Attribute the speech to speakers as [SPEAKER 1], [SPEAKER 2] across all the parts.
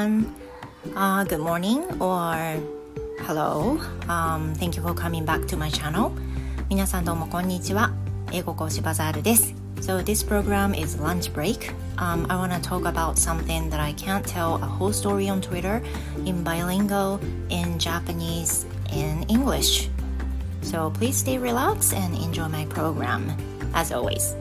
[SPEAKER 1] everyone. Uh, good morning or hello. Um, thank you for coming back to my channel. 皆さんどうもこんにちは。英語講師バザールです。So this program is lunch break. Um, I want to talk about something that I can't tell a whole story on Twitter in bilingual, in Japanese, in English. So please stay relaxed and enjoy my program. As always.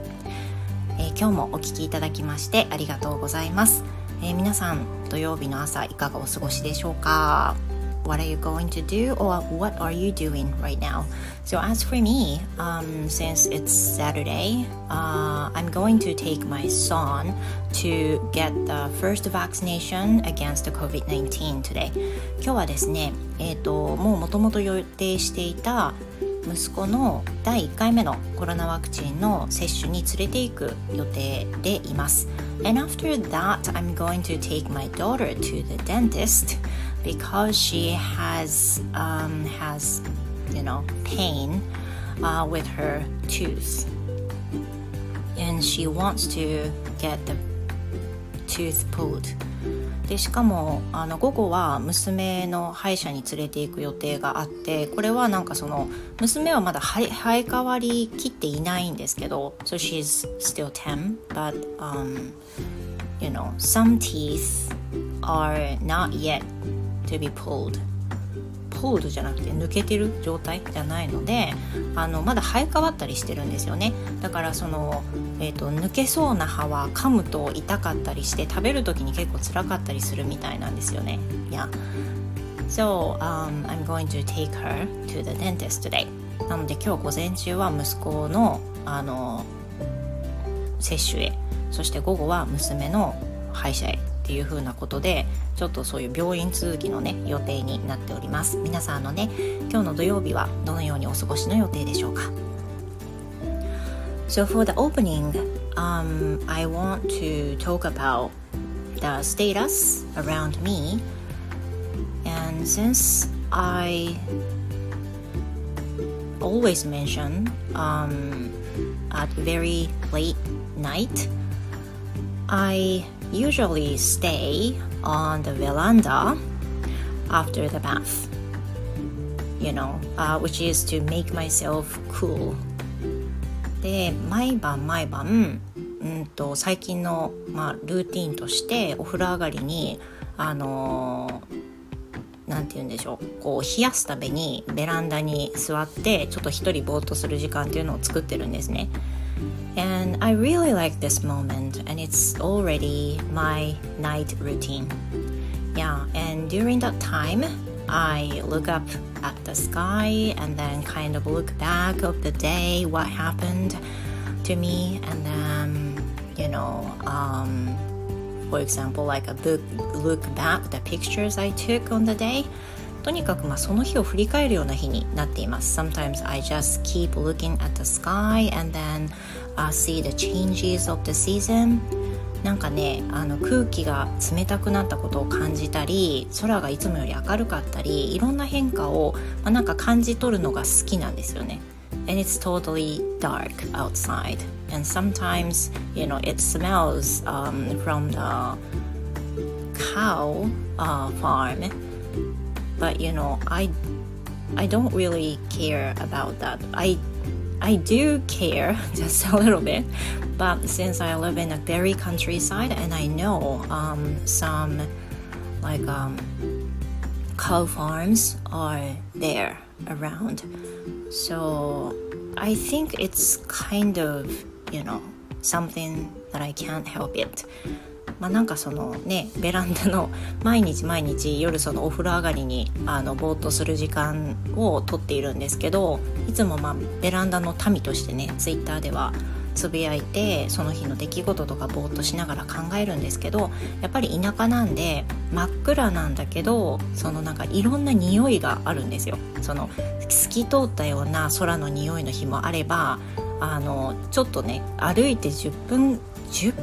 [SPEAKER 1] えー、今日もお聴きいただきましてありがとうございます、えー、皆さん土曜日の朝いかがお過ごしでしょうか What are you going to do or what are you doing right now? So as for me, um, since it's Saturday, uh, I'm going to take my son to get the first vaccination against the COVID-19 today. 今日はですね、えっ、ー、ともうもともと予定していた息子の第1回目のコロナワクチンの接種に連れて行く予定でいます。And after that, I'm going to take my daughter to the dentist because she has um, has you know pain uh, with her tooth, and she wants to get the tooth pulled. でしかもあの午後は娘の歯医者に連れて行く予定があってこれはなんかその娘はまだ生え変わりきっていないんですけど so she's still 10 but um, you know some teeth are not yet to be pulled. ホールじゃなくて抜けてる状態じゃないのであのまだ生え変わったりしてるんですよね。だからその、えーと、抜けそうな歯は噛むと痛かったりして食べる時に結構辛かったりするみたいなんですよね。いや So、um, I'm going to take her to the dentist today. なので今日午前中は息子のあの接種へ。そして午後は娘の歯医者へ。っていう風なことでちょっとそういう病院続きのね予定になっております皆さんのね今日の土曜日はどのようにお過ごしの予定でしょうか So for the opening um, I want to talk about the status around me and since I always mention um, at very late night I usually stay on the veranda after the bath, you know, uh, which is to make myself cool. で、毎晩毎晩、うんと最近の、まあ、ルーティンとしてお風呂上がりに、あのー、なんて言うんでしょうこう冷やすためにベランダに座ってちょっと一人ぼーっとする時間っていうのを作ってるんですね。And I really like this moment, and it's already my night routine. Yeah, and during that time, I look up at the sky and then kind of look back of the day, what happened to me, and then, you know, um, for example, like a look, look back the pictures I took on the day. とにかくまあその日を振り返るような日になっています。Sometimes I just keep looking at the sky and then、uh, see the changes of the season なんかねあの空気が冷たくなったことを感じたり空がいつもより明るかったりいろんな変化を、まあ、なんか感じ取るのが好きなんですよね。And it's totally dark outside. And sometimes, you know, it smells um, from the cow uh, farm. But, you know, I, I don't really care about that. I I do care just a little bit, but since I live in a very countryside and I know um, some like um, cow farms are there around, so I think it's kind of you know something that I can't help it. まあ、なんかそのねベランダの 毎日毎日夜そのお風呂上がりにあのぼーっとする時間をとっているんですけどいつもまあベランダの民としてねツイッターではつぶやいてその日の出来事とかぼーっとしながら考えるんですけどやっぱり田舎なんで真っ暗なんだけどそのなんかいろんな匂いがあるんですよ。その透き通ったような空の匂いの日もあればあのちょっとね歩いて10分10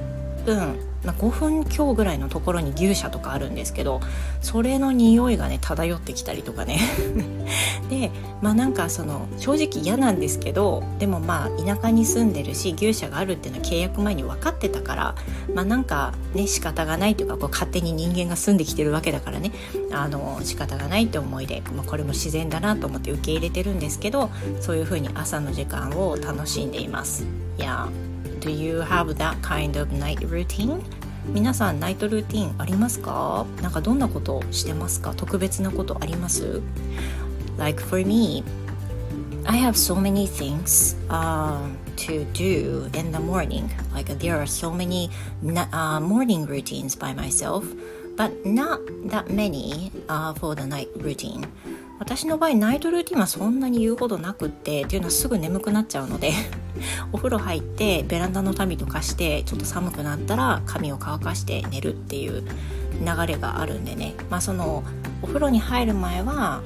[SPEAKER 1] 分、まあ、5分強ぐらいのところに牛舎とかあるんですけどそれの匂いがね漂ってきたりとかね。でまあなんかその正直嫌なんですけどでもまあ田舎に住んでるし牛舎があるっていうのは契約前に分かってたからまあなんかね仕方がないというかこう勝手に人間が住んできてるわけだからね。あの仕方がないって思いで、まあ、これも自然だなと思って受け入れてるんですけどそういうふうに朝の時間を楽しんでいます。いや Do you have that kind of night routine? 皆さんナイトルーティンありますかなんかどんなことしてますか特別なことあります Like for me, I have so many things uh, to do in the morning. Like there are so many uh, morning routines by myself, but not that many uh, for the night routine. 私の場合ナイトルーティンはそんなに言うことなくってっていうのはすぐ眠くなっちゃうので お風呂入ってベランダの民とかしてちょっと寒くなったら髪を乾かして寝るっていう流れがあるんでね。まあそのお風呂に入る前は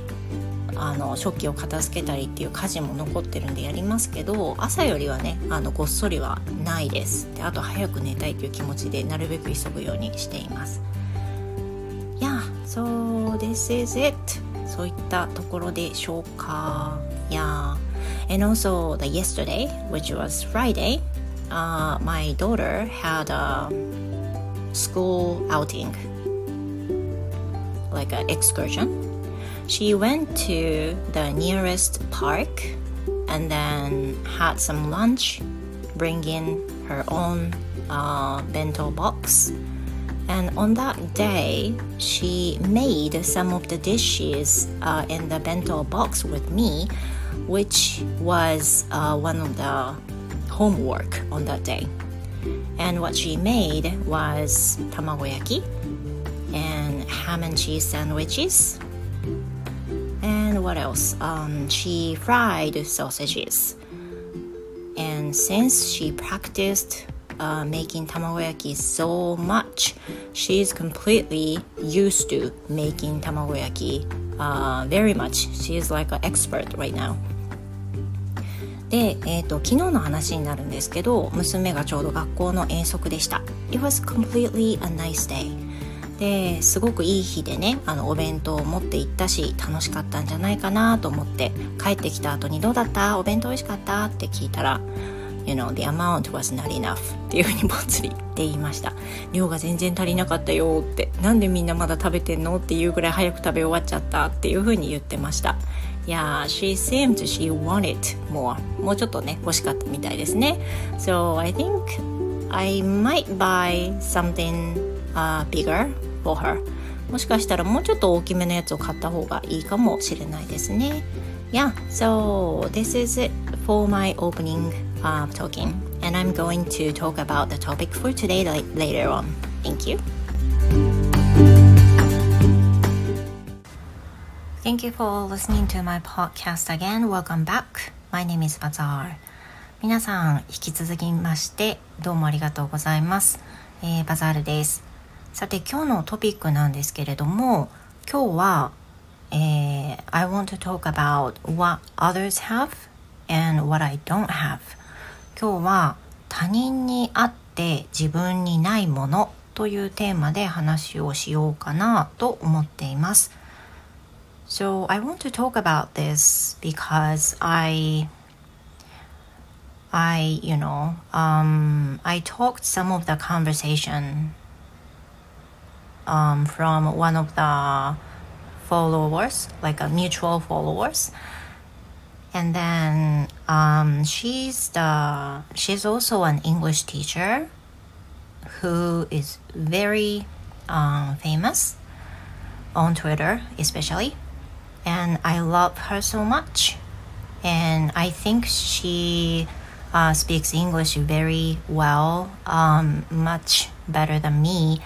[SPEAKER 1] あの食器を片付けたりっていう家事も残ってるんでやりますけど朝よりはねあのごっそりはないです。であと早く寝たいという気持ちでなるべく急ぐようにしています。Yeah, so this is it? そういったところでしょうか Yeah and also the yesterday which was Friday uh, my daughter had a school outing like an excursion she went to the nearest park and then had some lunch bring in her own uh, bento box and on that day, she made some of the dishes uh, in the bento box with me, which was uh, one of the homework on that day. And what she made was tamagoyaki and ham and cheese sandwiches. And what else? Um, she fried sausages. And since she practiced uh, making tamagoyaki so much. She's completely used to making tamagoyaki uh, very much. She's like an expert right now. で、えーと、昨日の話になるんですけど娘がちょうど学校の遠足でした It was completely a nice day ですごくいい日でねあのお弁当を持って行ったし楽しかったんじゃないかなと思って帰ってきた後に「どうだったお弁当美味しかった?」って聞いたら you know, the amount was not enough っていうふうにぽつりって言いました。量が全然足りなかったよって。なんでみんなまだ食べてんのっていうぐらい早く食べ終わっちゃったっていうふうに言ってました。いや she seemed she wanted more もうちょっとね欲しかったみたいですね。So I think I might buy something、uh, bigger for her もしかしたらもうちょっと大きめのやつを買った方がいいかもしれないですね。Yeah, so this is it for my opening uh, talking, and I'm going to talk about the topic for today later on. Thank you. Thank you for listening to my podcast again. Welcome back. My name is Bazaar. 皆さん、引き続きましてどうもありがとうございます。えー、バザールです。さて、今日のトピックなんですけれども、今日は、えー、I want to talk about what others have and what I don't have 今日は他人にあって自分にないものというテーマで話をしようかなと思っています。So I want to talk about this because I I you know um I talked some of the conversation um from one of the followers like a mutual followers and then um, she's the she's also an English teacher who is very um, famous on Twitter, especially, and I love her so much. And I think she uh, speaks English very well, um, much better than me.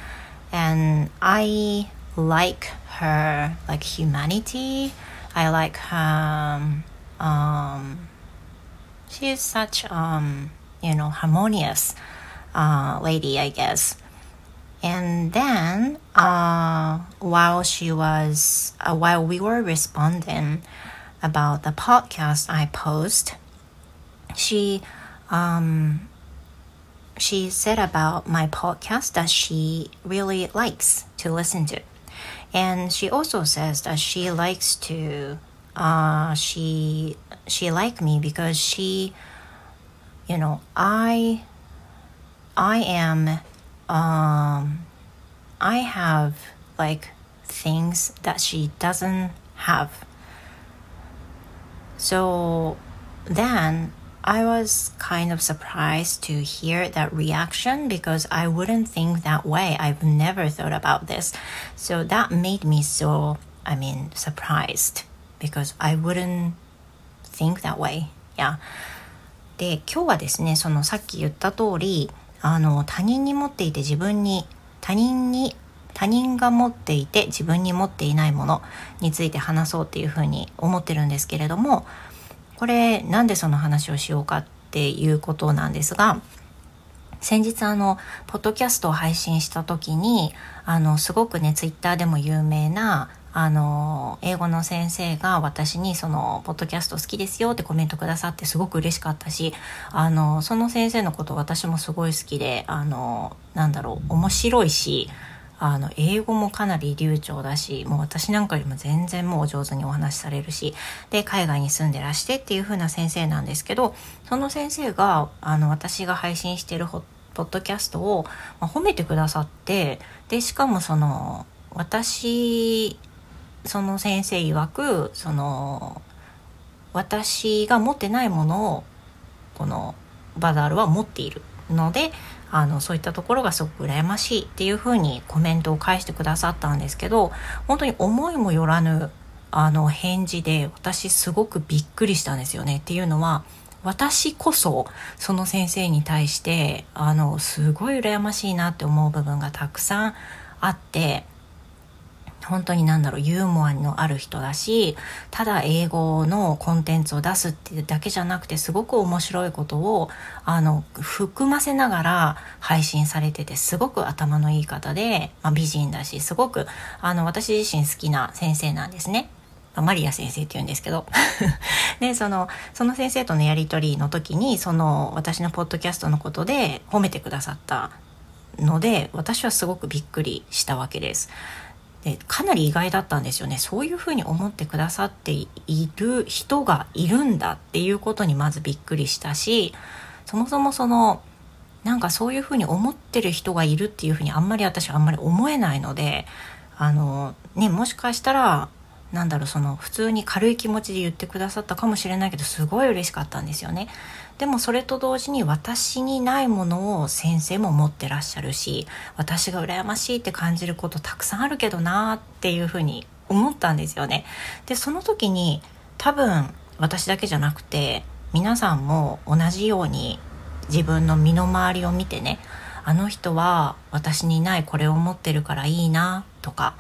[SPEAKER 1] And I like her like humanity. I like her um, she is such um, you know harmonious uh, lady, I guess. And then uh, while she was uh, while we were responding about the podcast I post, she um, she said about my podcast that she really likes to listen to. And she also says that she likes to uh, she she like me because she you know I I am um I have like things that she doesn't have. So then I was kind of surprised to hear that reaction because I wouldn't think that way. I've never thought about this. So that made me so, I mean, surprised because I wouldn't think that way. Yeah. で、今日はですね、そのさっき言った通り、あの、他人に持っていて自分に、他人に他人が持っていて自分に持っていないものについて話そうっていうふうに思ってるんですけれどもこれなんでその話をしようかっていうことなんですが先日あのポッドキャストを配信した時にあのすごくねツイッターでも有名なあの英語の先生が私にそのポッドキャスト好きですよってコメントくださってすごく嬉しかったしあのその先生のこと私もすごい好きであのなんだろう面白いしあの英語もかなり流暢だしもう私なんかよりも全然もう上手にお話しされるしで海外に住んでらしてっていう風な先生なんですけどその先生があの私が配信してるポッドキャストを、まあ、褒めてくださってでしかもその私その先生曰くその私が持ってないものをこのバザールは持っている。のであのそういったところがすごく羨ましいっていうふうにコメントを返してくださったんですけど本当に思いもよらぬあの返事で私すごくびっくりしたんですよね。っていうのは私こそその先生に対してあのすごい羨ましいなって思う部分がたくさんあって本当になんだろうユーモアのある人だしただ英語のコンテンツを出すっていうだけじゃなくてすごく面白いことをあの含ませながら配信されててすごく頭のいい方で、まあ、美人だしすごくあの私自身好きな先生なんですね。マリア先生って言うんですけど でそのその先生とのやり取りの時にその私のポッドキャストのことで褒めてくださったので私はすごくびっくりしたわけです。でかなり意外だったんですよねそういうふうに思ってくださっている人がいるんだっていうことにまずびっくりしたしそもそもそのなんかそういうふうに思ってる人がいるっていうふうにあんまり私はあんまり思えないのであのねもしかしたらなんだろうその普通に軽い気持ちで言ってくださったかもしれないけどすごい嬉しかったんですよね。でもそれと同時に私にないものを先生も持ってらっしゃるし私が羨ましいって感じることたくさんあるけどなっていうふうに思ったんですよね。でその時に多分私だけじゃなくて皆さんも同じように自分の身の回りを見てねあの人は私にないこれを持ってるからいいなとか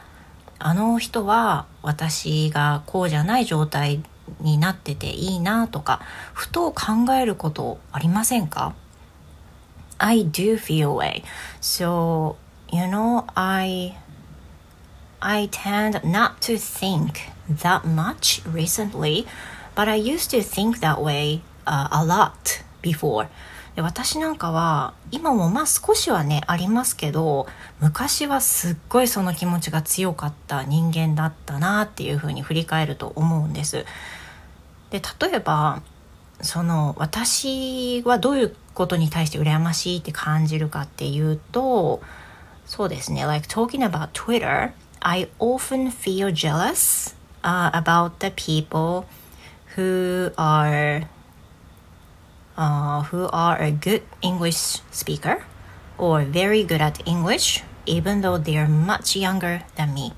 [SPEAKER 1] あの人は私がこうじゃない状態になってていいなとかふと考えることありませんか I do feel way so you know I I tend not to think that much recently but I used to think that way、uh, a lot before で私なんかは今もまあ少しはねありますけど昔はすっごいその気持ちが強かった人間だったなっていうふうに振り返ると思うんです。で例えばその私はどういうことに対して羨ましいって感じるかっていうとそうですね like talking about Twitter I often feel jealous、uh, about the people who are uh, who are a good English speaker or very good at English even though they are much younger than me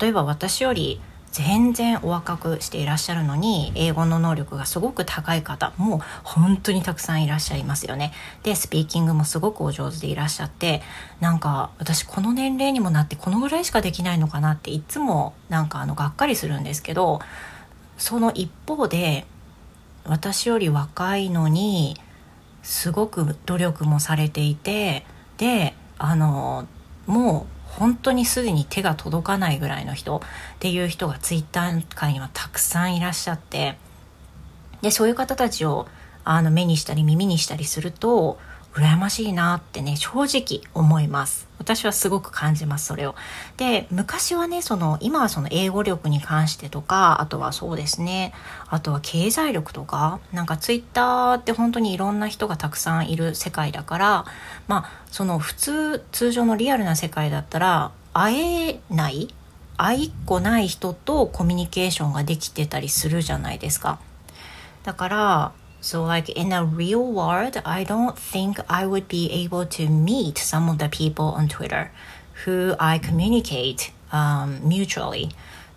[SPEAKER 1] 例えば私より全然お若くしていらっしゃるのに英語の能力がすごく高い方も本当にたくさんいらっしゃいますよね。でスピーキングもすごくお上手でいらっしゃってなんか私この年齢にもなってこのぐらいしかできないのかなっていつもなんかあのがっかりするんですけどその一方で私より若いのにすごく努力もされていてであのもう本当にすでに手が届かないぐらいの人っていう人がツイッター界にはたくさんいらっしゃってでそういう方たちをあの目にしたり耳にしたりすると羨ましいなってね正直思います。私はすごく感じますそれを。で昔はねその今はその英語力に関してとかあとはそうですねあとは経済力とかなんかツイッターって本当にいろんな人がたくさんいる世界だからまあその普通通常のリアルな世界だったら会えない会いっこない人とコミュニケーションができてたりするじゃないですか。だから So, like in a real world, I don't think I would be able to meet some of the people on Twitter who I communicate um, mutually.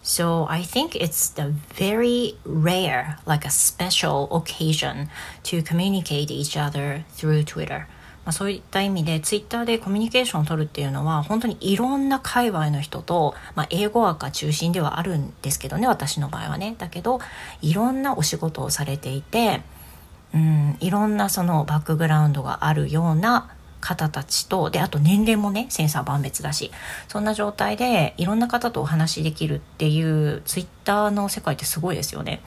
[SPEAKER 1] So, I think it's the very rare, like a special occasion to communicate each other through Twitter. まあ、そういった意味でツイッターでコミュニケーションを取るっていうのは本当にいろんな界隈の人と、まあ、英語赤中心ではあるんですけどね私の場合はねだけどいろんなお仕事をされていてうんいろんなそのバックグラウンドがあるような方たちとであと年齢もねセンサー万別だしそんな状態でいろんな方とお話しできるっていうツイッターの世界ってすごいですよね。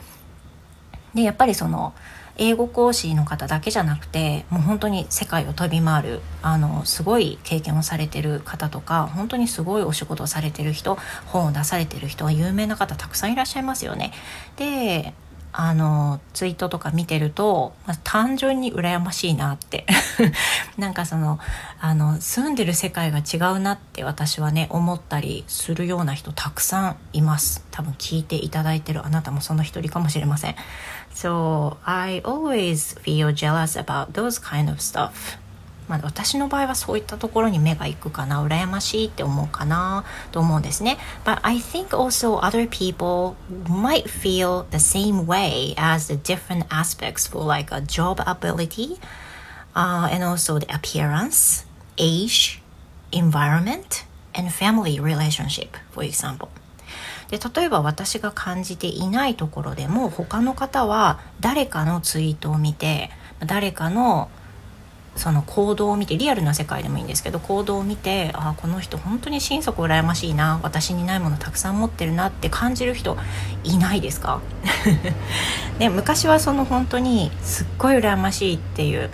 [SPEAKER 1] でやっぱりその英語講師の方だけじゃなくてもう本当に世界を飛び回るあのすごい経験をされてる方とか本当にすごいお仕事をされてる人本を出されてる人は有名な方たくさんいらっしゃいますよね。であのツイートとか見てると、まあ、単純に羨ましいなって。なんかそのあの住んでる世界が違うなって私はね思ったりするような人たくさんいます。多分聞いていただいてるあなたもその一人かもしれません。So I always feel jealous about those kind of stuff. まあ、私の場合はそういったところに目が行くかな羨ましいって思うかなと思うんですね But I think also other people might feel the same way as the different aspects for like a job ability uh, and also the appearance age environment and family relationship for example で例えば私が感じていないところでも他の方は誰かのツイートを見て誰かのその行動を見てリアルな世界でもいいんですけど行動を見てああこの人本当に心底羨ましいな私にないものたくさん持ってるなって感じる人いないですか？で 昔はその本当にすっごい羨ましいっていう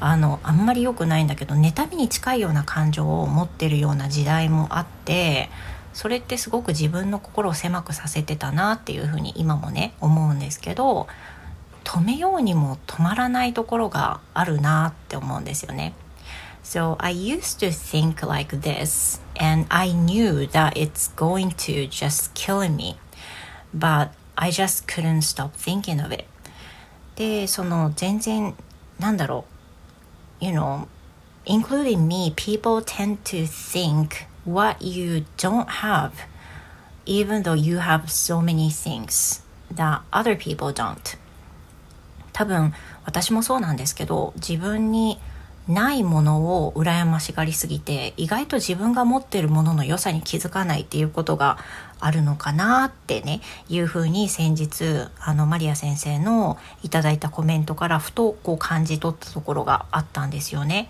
[SPEAKER 1] あのあんまり良くないんだけど妬みに近いような感情を持ってるような時代もあってそれってすごく自分の心を狭くさせてたなっていうふうに今もね思うんですけど止めようにも止まらないところがあるなって思うんですよね。So I used to think like this and I knew that it's going to just kill me but I just couldn't stop thinking of it でその全然なんだろう you know including me people tend to think what you don't have even though you have so many things that other people don't 多分私もそうなんですけど自分にないものを羨ましがりすぎて意外と自分が持ってるものの良さに気づかないっていうことがあるのかなってねいうふうに先日あのマリア先生の頂いたコメントからふとこう感じ取ったところがあったんですよね。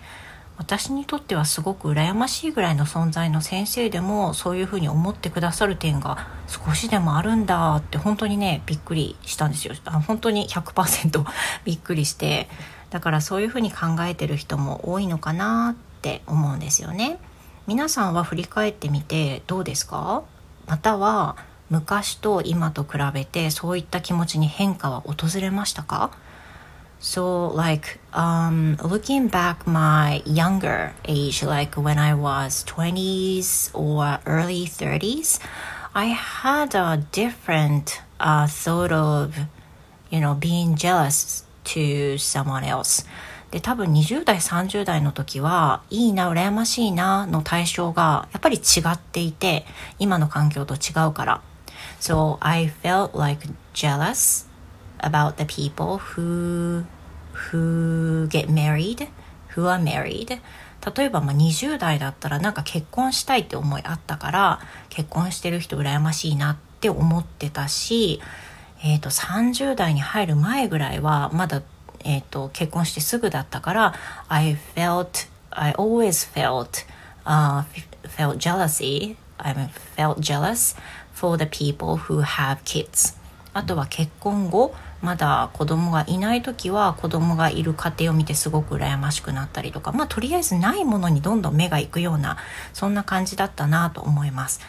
[SPEAKER 1] 私にとってはすごく羨ましいぐらいの存在の先生でもそういうふうに思ってくださる点が少しでもあるんだって本当にねびっくりしたんですよ。あ本当に100% びっくりして。だからそういうふうに考えてる人も多いのかなって思うんですよね。皆さんは振り返ってみてどうですか？または昔と今と比べてそういった気持ちに変化は訪れましたか？So, like, um, looking back my younger age, like when I was 20s or early 30s, I had a different uh, thought of, you know, being jealous to someone else. で多分20代30代の時はいいな羨ましいなの対象がやっぱり違っていて今の環境と違うから So I felt like jealous about the people who who get married who are married 例えばまあ20代だったらなんか結婚したいって思いあったから結婚してる人羨ましいなって思ってたし、えー、と30代に入る前ぐらいはまだ、えー、と結婚してすぐだったから I felt I always felt、uh, felt jealousy I felt jealous for the people who have kids あとは結婚後まだ子供がいない時は子供がいる家庭を見てすごく羨ましくなったりとかまあとりあえずないものにどんどん目がいくようなそんな感じだったなと思います。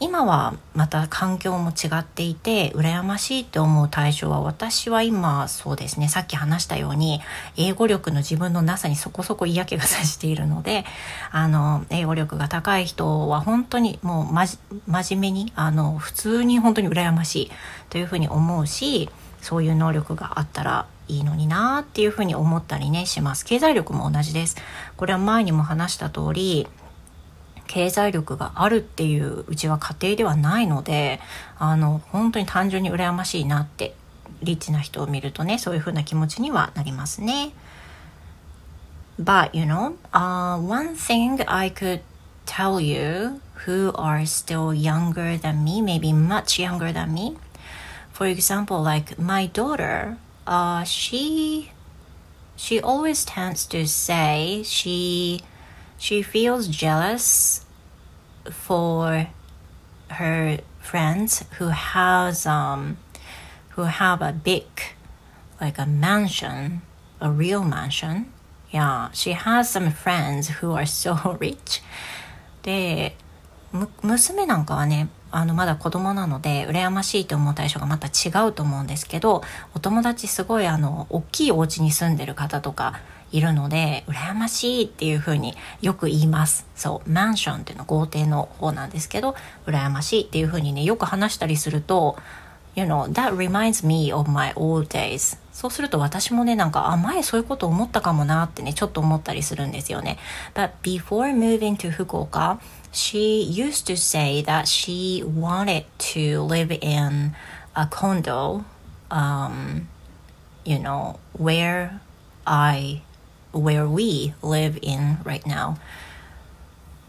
[SPEAKER 1] 今はまた環境も違っていて羨ましいって思う対象は私は今そうですね。さっき話したように英語力の自分のなさにそこそこ嫌気がさしているのであの英語力が高い人は本当にもうまじ真面目にあの普通に本当に羨ましいというふうに思うしそういう能力があったらいいのになーっていうふうに思ったりねします。経済力も同じです。これは前にも話した通り経済力があるっていううちは家庭ではないのであの本当に単純に羨ましいなってリッチな人を見るとねそういう風な気持ちにはなりますね。But you know, uh, one thing I could tell you who are still younger than me, maybe much younger than me. For example, like my daughter, uh, she she always tends to say she she feels jealous for her friends who has um who have a big like a mansion a real mansion yeah she has some friends who are so rich で娘なんかはねあのまだ子供なので羨ましいと思う対象がまた違うと思うんですけどお友達すごいあの大きいお家に住んでる方とかいるので羨ましいっていうふうによく言いますそうマンションっていうの豪邸の方なんですけど羨ましいっていうふうにねよく話したりすると You know, that reminds me of my old days. そうすると私もね、なんか、あ、前そういうこと思ったかもなってね、ちょっと思ったりするんですよね。But before moving to 福岡、she used to say that she wanted to live in a condo, um, you know, where I where we live in right now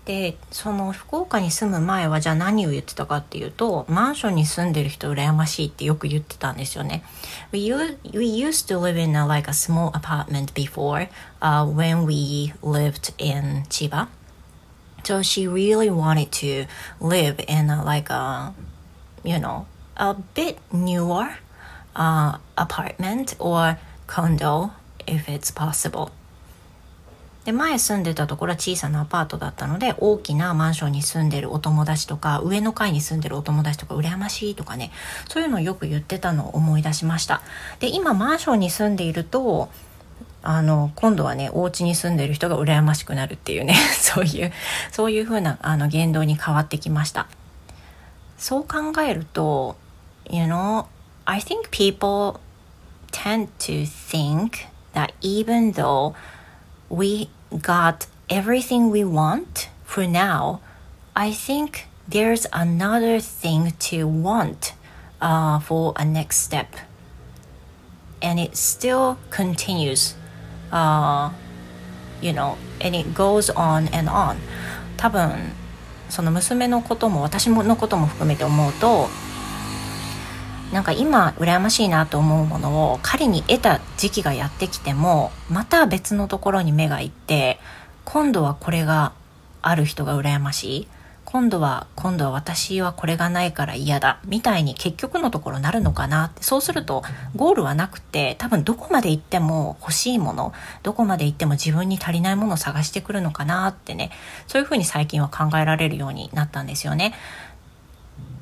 [SPEAKER 1] でその福岡に住む前はじゃあ何を言ってたかっていうとマンションに住んでる人羨ましいってよく言ってたんですよね We, we used to live in a, like a small apartment before、uh, when we lived in 千葉 So she really wanted to live in a, like a you know a bit newer uh, apartment or condo if it's possible で前住んでたところは小さなアパートだったので大きなマンションに住んでるお友達とか上の階に住んでるお友達とか羨ましいとかねそういうのをよく言ってたのを思い出しました。で今マンションに住んでいるとあの今度はねお家に住んでる人が羨ましくなるっていうね そういうそういう風なあの言動に変わってきました。そう考えると you know I think people tend to think that even though we got everything we want for now, I think there's another thing to want uh, for a next step. And it still continues, uh, you know, and it goes on and on. 多分、その娘のことも私のことも含めて思うと、 なんか今羨ましいなと思うものを仮に得た時期がやってきてもまた別のところに目がいって今度はこれがある人が羨ましい。今度は今度は私はこれがないから嫌だ。みたいに結局のところなるのかなって。そうするとゴールはなくて多分どこまで行っても欲しいものどこまで行っても自分に足りないものを探してくるのかなってね。そういうふうに最近は考えられるようになったんですよね。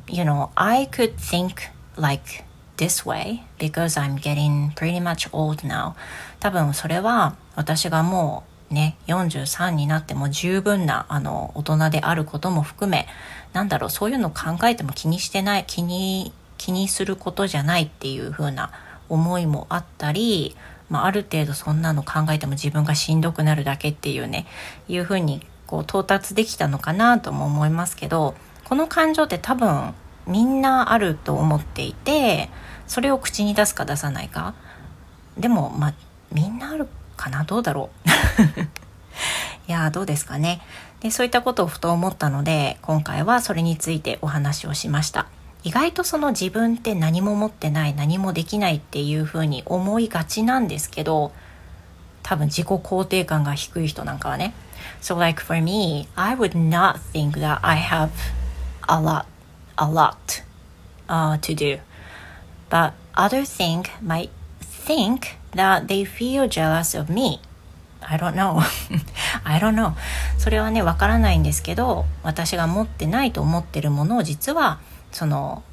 [SPEAKER 1] You know, I could think like this way because I'm getting pretty much old now. 多分それは私がもうね43になっても十分なあの大人であることも含めなんだろうそういうの考えても気にしてない気に気にすることじゃないっていう風な思いもあったり、まあ、ある程度そんなの考えても自分がしんどくなるだけっていうねいう風にこう到達できたのかなとも思いますけどこの感情って多分みんなあると思っていてそれを口に出すか出さないか。でもまあみんなあるかな？どうだろう？いやどうですかね。でそういったことをふと思ったので今回はそれについてお話をしました。意外とその自分って何も持ってない何もできないっていうふうに思いがちなんですけど多分自己肯定感が低い人なんかはね。So like for me I would not think that I have a lot a lot uh, to do. But other think might think that they feel jealous of me. I don't know. I don't know. それはね、わからないんですけど、私が持ってないと思ってるものを実は、その、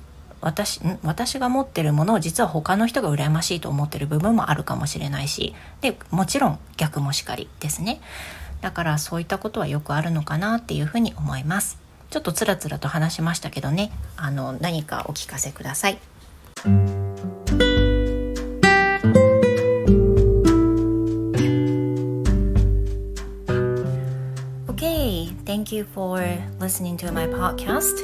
[SPEAKER 1] 私私が持ってるものを実は他の人が羨ましいと思ってる部分もあるかもしれないしでもちろん逆もしかりですねだからそういったことはよくあるのかなっていうふうに思いますちょっとつらつらと話しましたけどねあの何かお聞かせください Okay, thank you for listening to my podcast.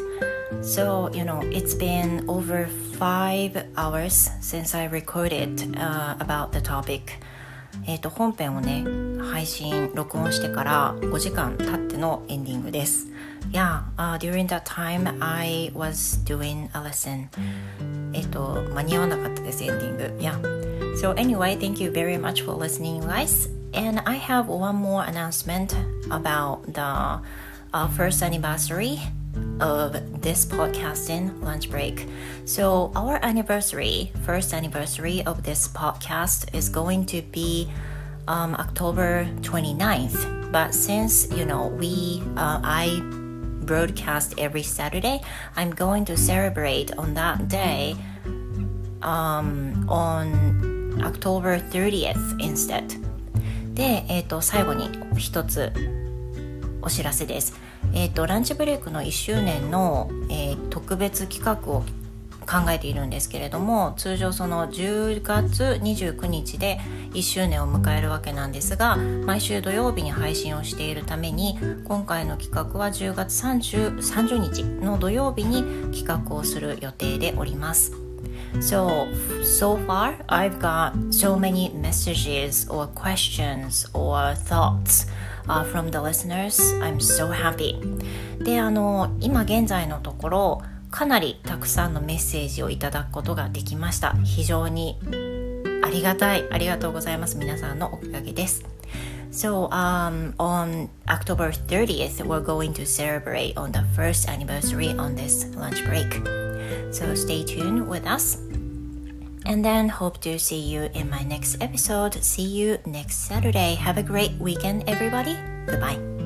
[SPEAKER 1] So, you know, it's been over five hours since I recorded uh, about the topic. えっ、と、本編をね、配信、録音してから5時間経ってのエンディングです。Yeah, uh, during that time I was doing a lesson. えっ、と、間に合わなかったです、エンディング。Yeah. So anyway, thank you very much for listening, guys. And I have one more announcement about the uh, first anniversary of this podcasting lunch break. So, our anniversary, first anniversary of this podcast is going to be um, October 29th. But since, you know, we, uh, I broadcast every Saturday, I'm going to celebrate on that day um, on October 30th instead. で、えー、と最後に一つお知らせです。えーと、ランチブレイクの1周年の、えー、特別企画を考えているんですけれども通常その10月29日で1周年を迎えるわけなんですが毎週土曜日に配信をしているために今回の企画は10月 30, 30日の土曜日に企画をする予定でおります。So, so far, I've got so many messages or questions or thoughts uh, from the listeners. I'm so happy. で、あの、今現在のところ、かなりたくさんのメッセージをいただくことができました。非常にありがたい。ありがとうございます。皆さんのおかげです。So, um, on October 30th, we're going to celebrate on the first anniversary on this lunch break. So, stay tuned with us. And then hope to see you in my next episode. See you next Saturday. Have a great weekend, everybody. Goodbye.